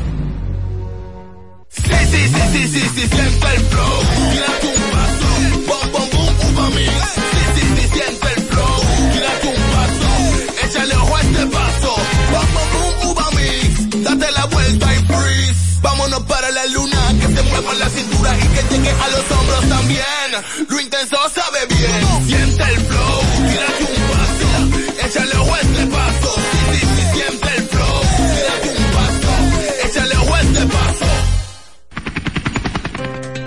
Sí, sí, sí, sí, sí, sí, siente el flow. Tírate un paso. Bom, bom, boom, uva mix. Sí, sí, sí, siente el flow. Tírate un paso. Échale ojo a este paso. Bom, bom, boom, uva. Date la vuelta y freeze. Vámonos para la luna. Que se mueva la cintura y que llegue a los hombros también. Lo intenso sabe bien. Siente el flow.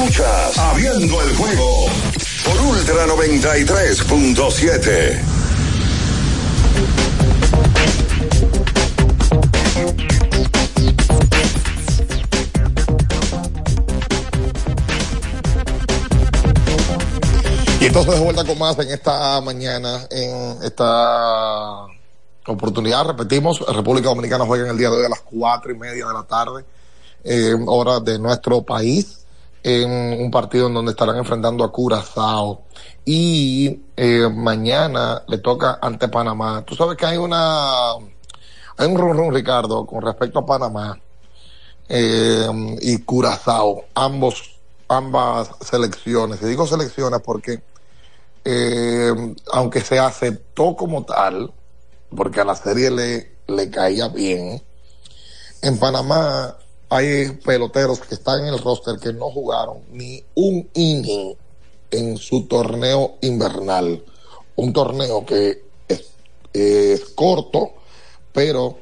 Escuchas Abriendo el juego por Ultra 93.7. Y entonces de vuelta con más en esta mañana, en esta oportunidad, repetimos, República Dominicana juega en el día de hoy a las cuatro y media de la tarde, eh, hora de nuestro país, en un partido en donde estarán enfrentando a Curazao. Y eh, mañana le toca ante Panamá. Tú sabes que hay una, hay un run run, Ricardo, con respecto a Panamá eh, y Curazao, ambos, ambas selecciones. Y digo selecciones porque eh, aunque se aceptó como tal, porque a la serie le, le caía bien, en Panamá hay peloteros que están en el roster que no jugaron ni un inning en su torneo invernal. Un torneo que es, corto, pero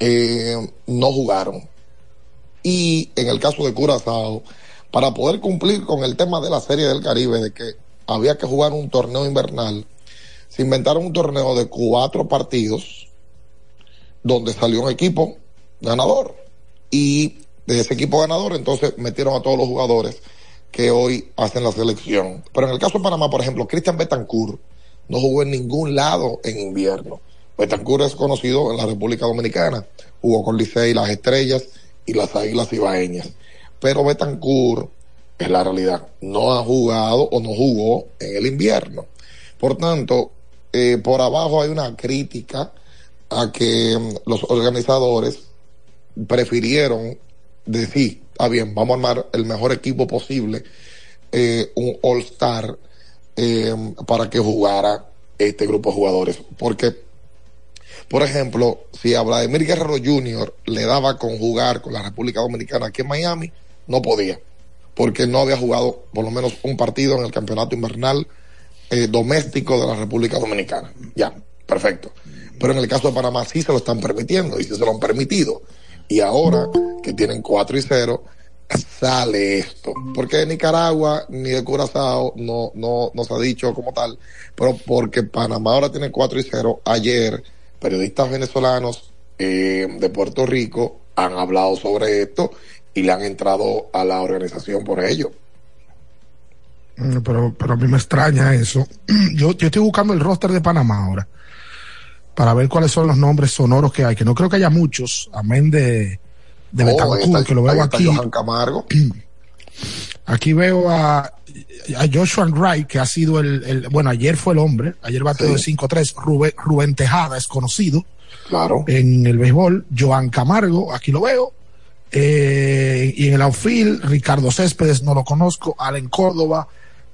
eh, no jugaron. Y en el caso de Curazao, para poder cumplir con el tema de la Serie del Caribe, de que había que jugar un torneo invernal, se inventaron un torneo de cuatro partidos donde salió un equipo ganador. Y de ese equipo ganador, entonces metieron a todos los jugadores que hoy hacen la selección. Pero en el caso de Panamá, por ejemplo, Cristian Betancourt no jugó en ningún lado en invierno. Betancourt es conocido en la República Dominicana. Jugó con Licey, las Estrellas y las Águilas Ibaeñas. Pero Betancourt, es la realidad, no ha jugado o no jugó en el invierno. Por tanto, eh, por abajo hay una crítica a que mm, los organizadores prefirieron decir, está bien, vamos a armar el mejor equipo posible, eh, un All-Star, eh, para que jugara este grupo de jugadores. Porque, por ejemplo, si a Vladimir Guerrero Jr. le daba con jugar con la República Dominicana aquí en Miami, no podía, porque no había jugado por lo menos un partido en el campeonato invernal eh, doméstico de la República Dominicana. Ya, perfecto. Pero en el caso de Panamá sí se lo están permitiendo y sí se lo han permitido. Y ahora que tienen 4 y 0, sale esto. Porque Nicaragua ni de Curazao no, no, no ha dicho como tal, pero porque Panamá ahora tiene 4 y 0. Ayer, periodistas venezolanos eh, de Puerto Rico han hablado sobre esto y le han entrado a la organización por ello. Mm, Pero, pero a mí me extraña eso. Yo, yo estoy buscando el roster de Panamá ahora para ver cuáles son los nombres sonoros que hay, que no creo que haya muchos, amén de, de Oh, Betancourt, está- que lo veo aquí. Johan Camargo. Aquí veo a, a Joshua Wright, que ha sido el, el- bueno, ayer fue el hombre, ayer bateó de 5-3, Rubén, Rubén Tejada es conocido claro. en el béisbol, Joan Camargo, aquí lo veo, Eh, y en el outfield, Ricardo Céspedes, no lo conozco, Allen Córdoba,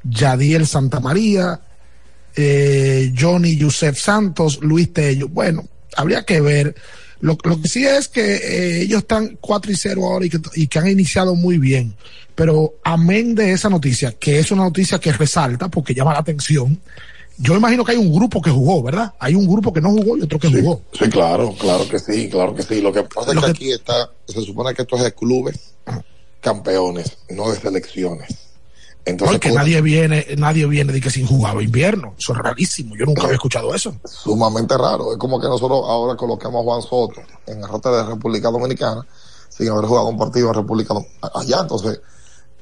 Yadiel Santamaría, eh, Johnny Yusef Santos, Luis Tello. Bueno, habría que ver. Lo, lo que sí es que eh, ellos están 4 y 0 ahora y que, y que han iniciado muy bien. Pero amén de esa noticia, que es una noticia que resalta porque llama la atención. Yo imagino que hay un grupo que jugó, ¿verdad? Hay un grupo que no jugó y otro que jugó. Sí, claro, claro que sí, claro que sí. Lo que pasa Lo es que, que- aquí está, se supone que esto es de clubes campeones, no de selecciones. Entonces, Porque pues, nadie viene, nadie viene de que sin jugar invierno. Eso es rarísimo. Yo nunca había escuchado eso. sumamente raro. Es como que nosotros ahora coloquemos a Juan Soto en el rote de República Dominicana sin haber jugado un partido en República Dom- allá. Entonces,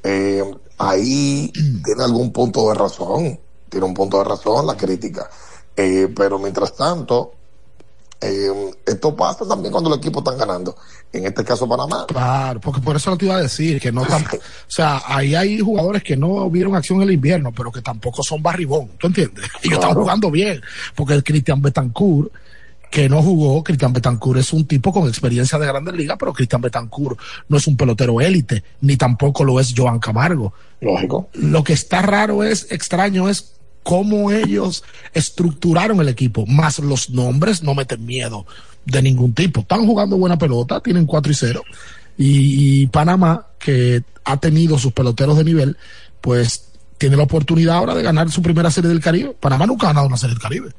eh, ahí tiene algún punto de razón. Tiene un punto de razón la crítica. Eh, pero mientras tanto, eh, esto pasa también cuando los equipos están ganando. En este caso, Panamá. Claro, porque por eso lo te iba a decir, que no tan, o sea, ahí hay jugadores que no vieron acción en el invierno, pero que tampoco son barribón, ¿tú entiendes? Ellos están Claro. jugando bien, porque el Cristian Betancourt, que no jugó, Cristian Betancourt es un tipo con experiencia de grandes ligas, pero Cristian Betancourt no es un pelotero élite, ni tampoco lo es Joan Camargo. Lógico. Lo que está raro es, extraño es cómo ellos estructuraron el equipo, más los nombres no meten miedo de ningún tipo. Están jugando buena pelota, tienen 4 y 0. Y, y Panamá, que ha tenido sus peloteros de nivel, pues tiene la oportunidad ahora de ganar su primera serie del Caribe. Panamá nunca ha ganado una serie del Caribe.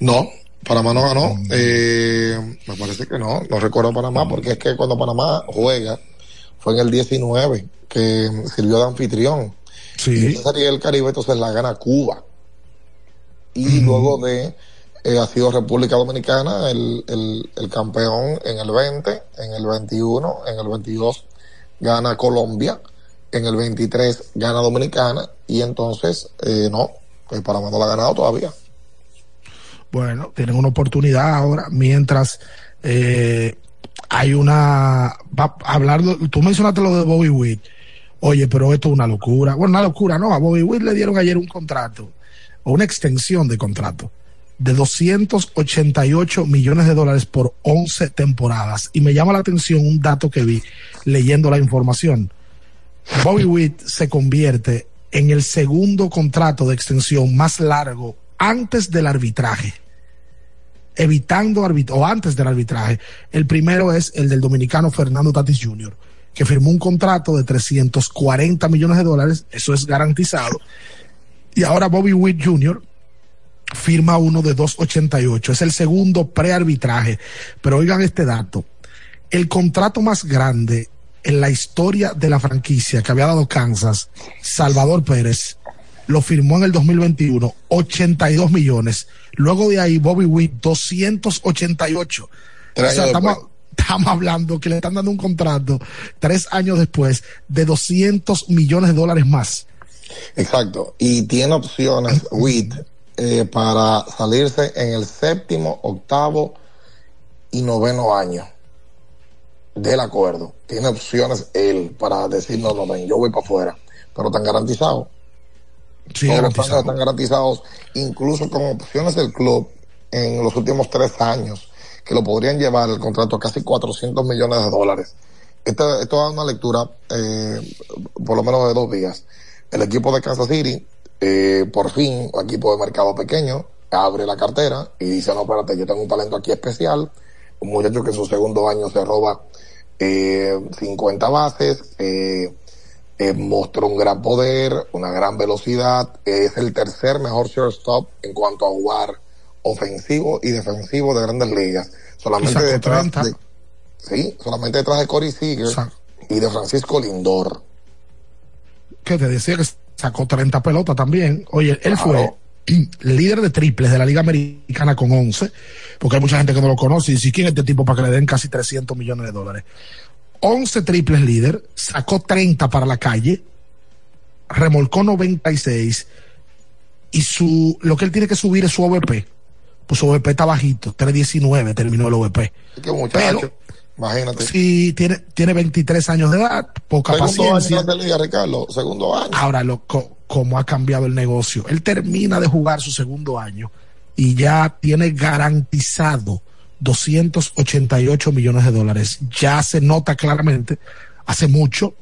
No, Panamá no ganó. Eh, me parece que no. No recuerdo Panamá porque es que cuando Panamá juega fue en el 19 que sirvió de anfitrión. Sí. Y esa serie del Caribe entonces la gana Cuba. Y luego de eh, ha sido República Dominicana el, el, el campeón en el 20, en el 21, en el 22 gana Colombia, en el 23 gana Dominicana y entonces eh, no, pues Panamá no la ha ganado todavía. Bueno, tienen una oportunidad ahora, mientras eh, hay una. Va hablar, tú mencionaste lo de Bobby Witt. Oye, pero esto es una locura. Bueno, una locura, no. A Bobby Witt le dieron ayer un contrato, o una extensión de contrato, de 288 millones de dólares por 11 temporadas. Y me llama la atención un dato que vi leyendo la información. Bobby Witt se convierte en el segundo contrato de extensión más largo antes del arbitraje. Evitando arbit o antes del arbitraje. El primero es el del dominicano Fernando Tatis Jr., que firmó un contrato de 340 millones de dólares, eso es garantizado. Y ahora Bobby Witt Jr. firma uno de 288, es el segundo prearbitraje. Pero oigan este dato, el contrato más grande en la historia de la franquicia que había dado Kansas, Salvador Pérez, lo firmó en el 2021, 82 millones. Luego de ahí, Bobby Witt, 288. Tres O sea, estamos. Estamos hablando que le están dando un contrato tres años después de 200 millones de dólares más. Exacto. Y tiene opciones WIT eh, para salirse en el séptimo, octavo y noveno año del acuerdo. Tiene opciones él para decir, no, no, ven, yo voy para afuera. Pero están garantizados. Sí, Todos los años están garantizados, incluso con opciones del club en los últimos tres años, que lo podrían llevar el contrato a casi 400 millones de dólares. Esto, esto da una lectura, eh, por lo menos de dos días. El equipo de Kansas City, eh, por fin, un equipo de mercado pequeño, abre la cartera y dice, no, espérate, yo tengo un talento aquí especial, un muchacho que en su segundo año se roba eh, 50 bases, eh, eh, mostró un gran poder, una gran velocidad, es el tercer mejor shortstop en cuanto a jugar ofensivo y defensivo de grandes ligas. Solamente detrás 30. de, sí, solamente detrás de Corey Seager, y de Francisco Lindor. Que te decía que sacó 30 pelotas también. Oye, él fue líder de triples de la Liga Americana con 11, porque hay mucha gente que no lo conoce y ¿quién es este tipo para que le den casi 300 millones de dólares? 11 triples líder, sacó 30 para la calle, remolcó 96 y su lo que él tiene que subir es su OVP. Pues su OVP está bajito, 319 terminó el OVP. Qué muchacho, imagínate. Sí, tiene, tiene 23 años de edad, poca Segundo paciencia. año de la Liga, Ricardo, segundo año. Ahora, lo, co- cómo ha cambiado el negocio. Él termina de jugar su segundo año y ya tiene garantizado 288 millones de dólares. Ya se nota claramente, hace mucho,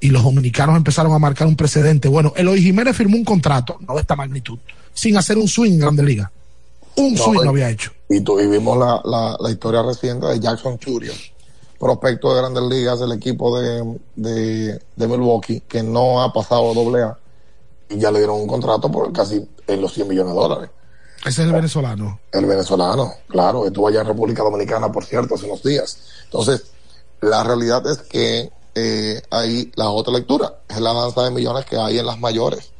y los dominicanos empezaron a marcar un precedente. Bueno, Eloy Jiménez firmó un contrato, no de esta magnitud, sin hacer un swing en Grande Liga. Un No, swing no había hecho. Y, y vimos la, la, la historia reciente de Jackson Churio, prospecto de Grandes Ligas del equipo de, de, de Milwaukee, que no ha pasado doble A y ya le dieron un contrato por casi en los 100 millones de dólares. Ese es el venezolano. El venezolano, claro, estuvo allá en República Dominicana, por cierto, hace unos días. Entonces, la realidad es que eh, hay la otra lectura, es la danza de millones que hay en las mayores.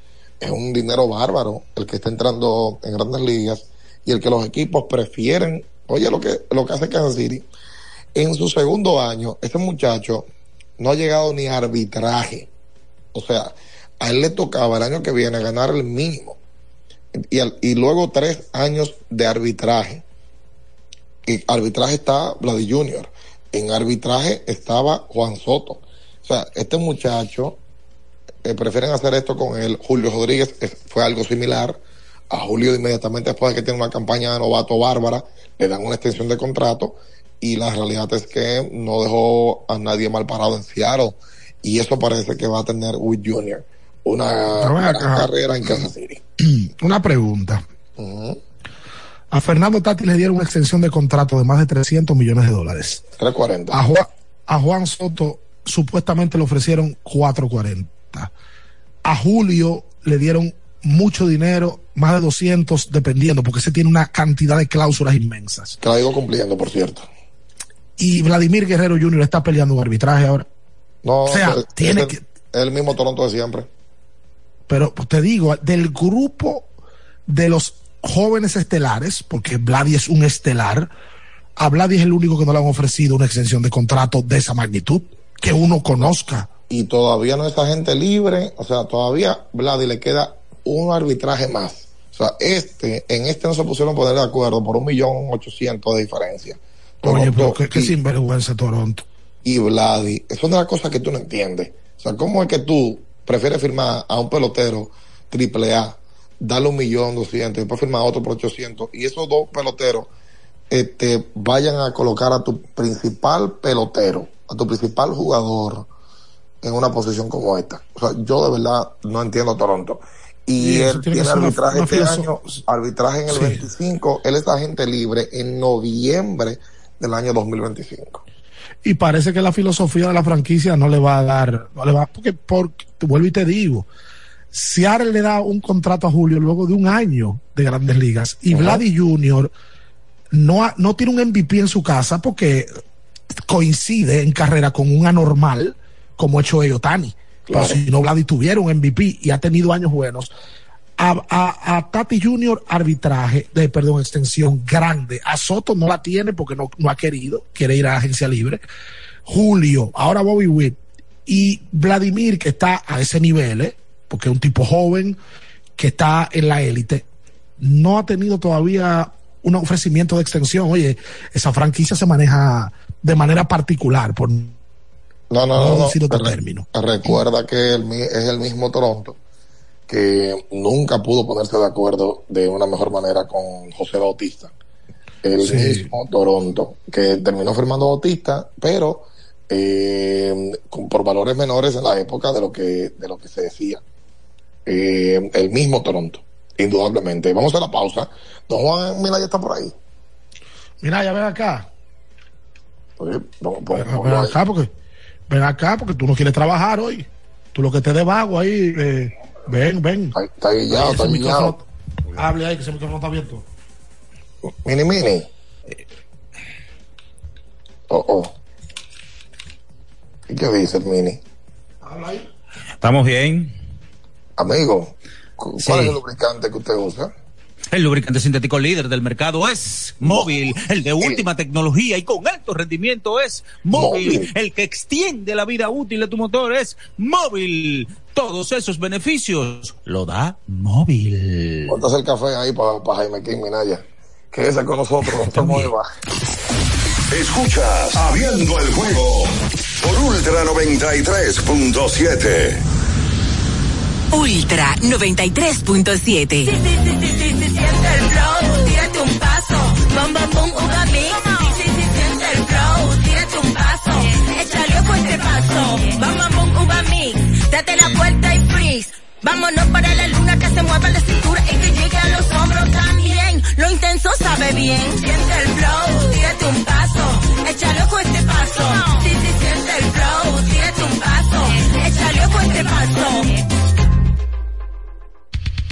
Es un dinero bárbaro el que está entrando en grandes ligas y el que los equipos prefieren. Oye, lo que, lo que hace Kansas City, en su segundo año, este muchacho no ha llegado ni a arbitraje. O sea, a él le tocaba el año que viene ganar el mínimo y, al- y luego tres años de arbitraje. Y arbitraje está Vladi Junior. En arbitraje estaba Juan Soto. O sea, este muchacho eh, prefieren hacer esto con él. Julio Rodríguez eh, fue algo similar. A Julio inmediatamente después de que tiene una campaña de novato bárbara, le dan una extensión de contrato y la realidad es que no dejó a nadie mal parado en Seattle y eso parece que va a tener Wood Jr. una gran carrera en Kansas City. Una pregunta. A Fernando Tati le dieron una extensión de contrato de más de 300 millones de dólares. 340. A Juan, a Juan Soto supuestamente le ofrecieron 440. A Julio le dieron mucho dinero, más de 200 dependiendo, porque se tiene una cantidad de cláusulas inmensas. Que la digo cumpliendo, por cierto. Y Vladimir Guerrero Jr. está peleando un arbitraje ahora. No, O sea, es- tiene es que- el, el mismo Toronto de siempre. Pero pues, te digo, del grupo de los jóvenes estelares, porque Vladi es un estelar, a Vladi es el único que no le han ofrecido una extensión de contrato de esa magnitud, que uno conozca. Y todavía no es agente libre, o sea, todavía Vladi le queda un arbitraje más. O sea, este, en este no se pusieron a poner de acuerdo por un millón ochocientos de diferencia. Oye, pero qué, qué sinvergüenza Toronto. y Vladi. Es una de las cosas que tú no entiendes. O sea, ¿cómo es que tú prefieres firmar a un pelotero triple A, darle un millón doscientos, y después firmar a otro por 800, y esos dos peloteros este, vayan a colocar a tu principal pelotero, a tu principal jugador en una posición como esta? O sea, yo de verdad no entiendo a Toronto. Y eso él tiene una- arbitraje una este año, arbitraje en el Sí. 25, él es agente libre en noviembre del año 2025. Y parece que la filosofía de la franquicia no le va a dar, no le va, porque, porque te vuelvo y te digo, Seattle le da un contrato a Julio luego de un año de grandes ligas y Vladi Jr. No, ha- no tiene un MVP en su casa porque coincide en carrera con un anormal como ha hecho Otani. Pero si no, Vladi tuviera un MVP y ha tenido años buenos. A, a- a Tati Junior arbitraje, de, perdón, extensión grande. A Soto no la tiene porque no, no ha querido, quiere ir a la agencia libre. Julio, ahora Bobby Witt y Vladimir, que está a ese nivel, ¿eh? porque es un tipo joven que está en la élite, no ha tenido todavía un ofrecimiento de extensión. Oye, esa franquicia se maneja de manera particular, por No, no, No no. no. decir otro Re- término. Recuerda que el es el mismo Toronto que nunca pudo ponerse de acuerdo de una mejor manera con José Bautista. El Sí. mismo Toronto que terminó firmando Bautista, pero eh, con- por valores menores en la época de lo que de lo que se decía. Eh, el mismo Toronto, indudablemente. Vamos a la pausa. Don Juan Mila ya está por ahí. Mira, ya ven acá. Vamos ahí. acá porque ven acá porque tú no quieres trabajar hoy. Tú lo que te de vago ahí, eh, ven, ven. Está guillado, Ese está guillado. Hable ahí que ese micrófono está abierto. Mini, mini. Oh, oh. ¿Y qué dice el Mini? Estamos bien. Amigo, ¿cuál Sí. es el lubricante que usted usa? El lubricante sintético líder del mercado es móvil, el de última tecnología y con alto rendimiento es móvil, Móvil. el que extiende la vida útil de tu motor es móvil. Todos esos beneficios lo da móvil. Ponte el café ahí para Jaime King Minaya. Que esa con nosotros, no. Escuchas Abriendo el juego por Ultra 93.7. Ultra 93.7. siente el flow, tírate un paso, bam bam bum uva mix. Sí, sí, siente el flow, tírate un paso, échale ojo este paso, bam bam bum uva mix. Date la vuelta y freeze. Vámonos para la luna que se mueva la cintura y que llegue a los hombros también. Lo intenso sabe bien. Siente el flow, tírate un paso, échale ojo este paso. Sí, sí, siente el flow, tírate un paso, échale ojo este paso.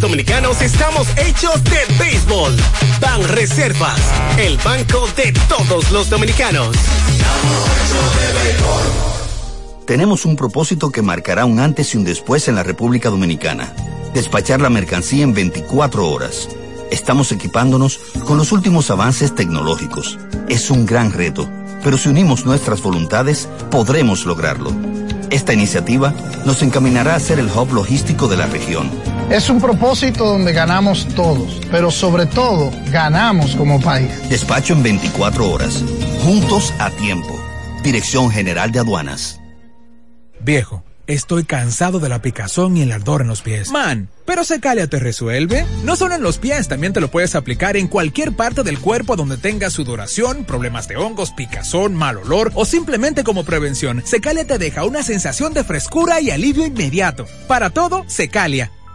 Dominicanos estamos hechos de béisbol. Ban Reservas, el banco de todos los dominicanos. Tenemos un propósito que marcará un antes y un después en la República Dominicana. Despachar la mercancía en 24 horas. Estamos equipándonos con los últimos avances tecnológicos. Es un gran reto, pero si unimos nuestras voluntades, podremos lograrlo. Esta iniciativa nos encaminará a ser el hub logístico de la región. Es un propósito donde ganamos todos, pero sobre todo ganamos como país. Despacho en 24 horas. Juntos a tiempo. Dirección General de Aduanas. Viejo, estoy cansado de la picazón y el ardor en los pies. Man, pero Secalia te resuelve. No solo en los pies, también te lo puedes aplicar en cualquier parte del cuerpo donde tengas sudoración, problemas de hongos, picazón, mal olor o simplemente como prevención. Secalia te deja una sensación de frescura y alivio inmediato. Para todo, Secalia.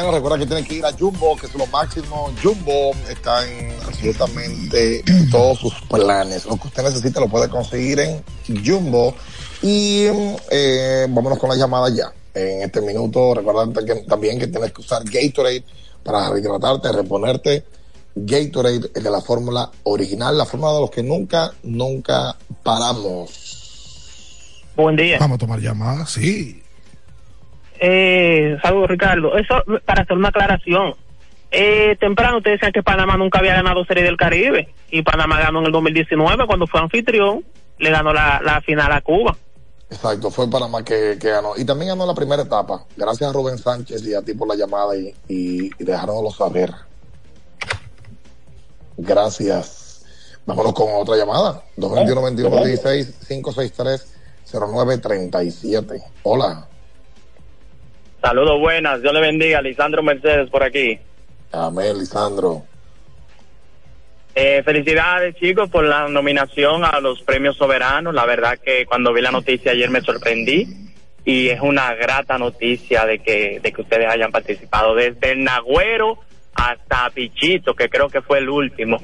Mañana. Recuerda que tienen que ir a Jumbo, que es lo máximo. Jumbo está en absolutamente todos sus planes. Lo que usted necesita lo puede conseguir en Jumbo. Y eh, vámonos con la llamada ya. En este minuto, recuerda que, también que tienes que usar Gatorade para rehidratarte, reponerte. Gatorade es de la fórmula original, la fórmula de los que nunca, nunca paramos. Buen día. Vamos a tomar llamadas, sí. Eh, saludos, Ricardo. Eso, para hacer una aclaración. Eh, temprano ustedes decían que Panamá nunca había ganado Serie del Caribe. Y Panamá ganó en el 2019 cuando fue anfitrión. Le ganó la, la final a Cuba. Exacto, fue Panamá que, que ganó. Y también ganó la primera etapa. Gracias a Rubén Sánchez y a ti por la llamada y, y, y dejárnoslo saber. Gracias. Vámonos con otra llamada. 221-21-16-563-0937. Hola. Saludos buenas, Dios le bendiga, Lisandro Mercedes por aquí. Amén, Lisandro. Eh, felicidades chicos por la nominación a los premios soberanos. La verdad que cuando vi la noticia ayer me sorprendí y es una grata noticia de que, de que ustedes hayan participado desde el Nagüero hasta Pichito, que creo que fue el último.